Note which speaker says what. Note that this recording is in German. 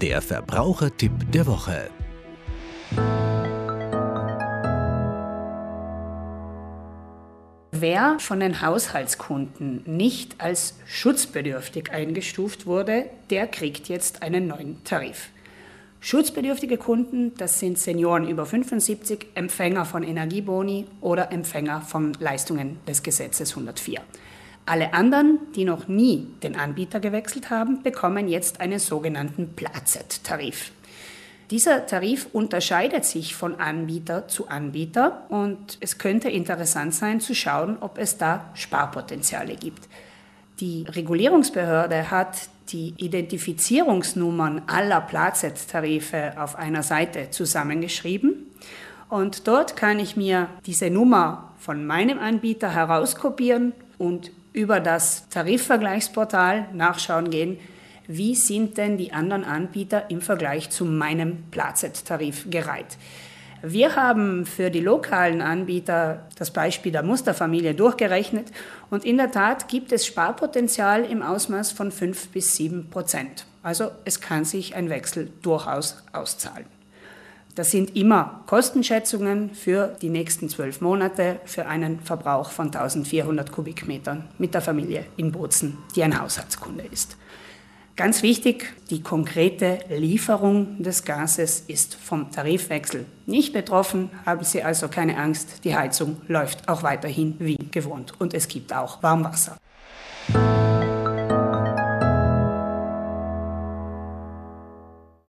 Speaker 1: Der Verbrauchertipp der Woche.
Speaker 2: Wer von den Haushaltskunden nicht als schutzbedürftig eingestuft wurde, der kriegt jetzt einen neuen Tarif. Schutzbedürftige Kunden, das sind Senioren über 75, Empfänger von Energieboni oder Empfänger von Leistungen des Gesetzes 104. Alle anderen, die noch nie den Anbieter gewechselt haben, bekommen jetzt einen sogenannten Plazet-Tarif. Dieser Tarif unterscheidet sich von Anbieter zu Anbieter und es könnte interessant sein zu schauen, ob es da Sparpotenziale gibt. Die Regulierungsbehörde hat die Identifizierungsnummern aller Plazet-Tarife auf einer Seite zusammengeschrieben und dort kann ich mir diese Nummer von meinem Anbieter herauskopieren und über das Tarifvergleichsportal nachschauen gehen, wie sind denn die anderen Anbieter im Vergleich zu meinem Plazet-Tarif gereiht. Wir haben für die lokalen Anbieter das Beispiel der Musterfamilie durchgerechnet und in der Tat gibt es Sparpotenzial im Ausmaß von 5 bis 7 Prozent. Also es kann sich ein Wechsel durchaus auszahlen. Das sind immer Kostenschätzungen für die nächsten zwölf Monate für einen Verbrauch von 1400 Kubikmetern mit der Familie in Bozen, die ein Haushaltskunde ist. Ganz wichtig, die konkrete Lieferung des Gases ist vom Tarifwechsel nicht betroffen. Haben Sie also keine Angst, die Heizung läuft auch weiterhin wie gewohnt und es gibt auch Warmwasser.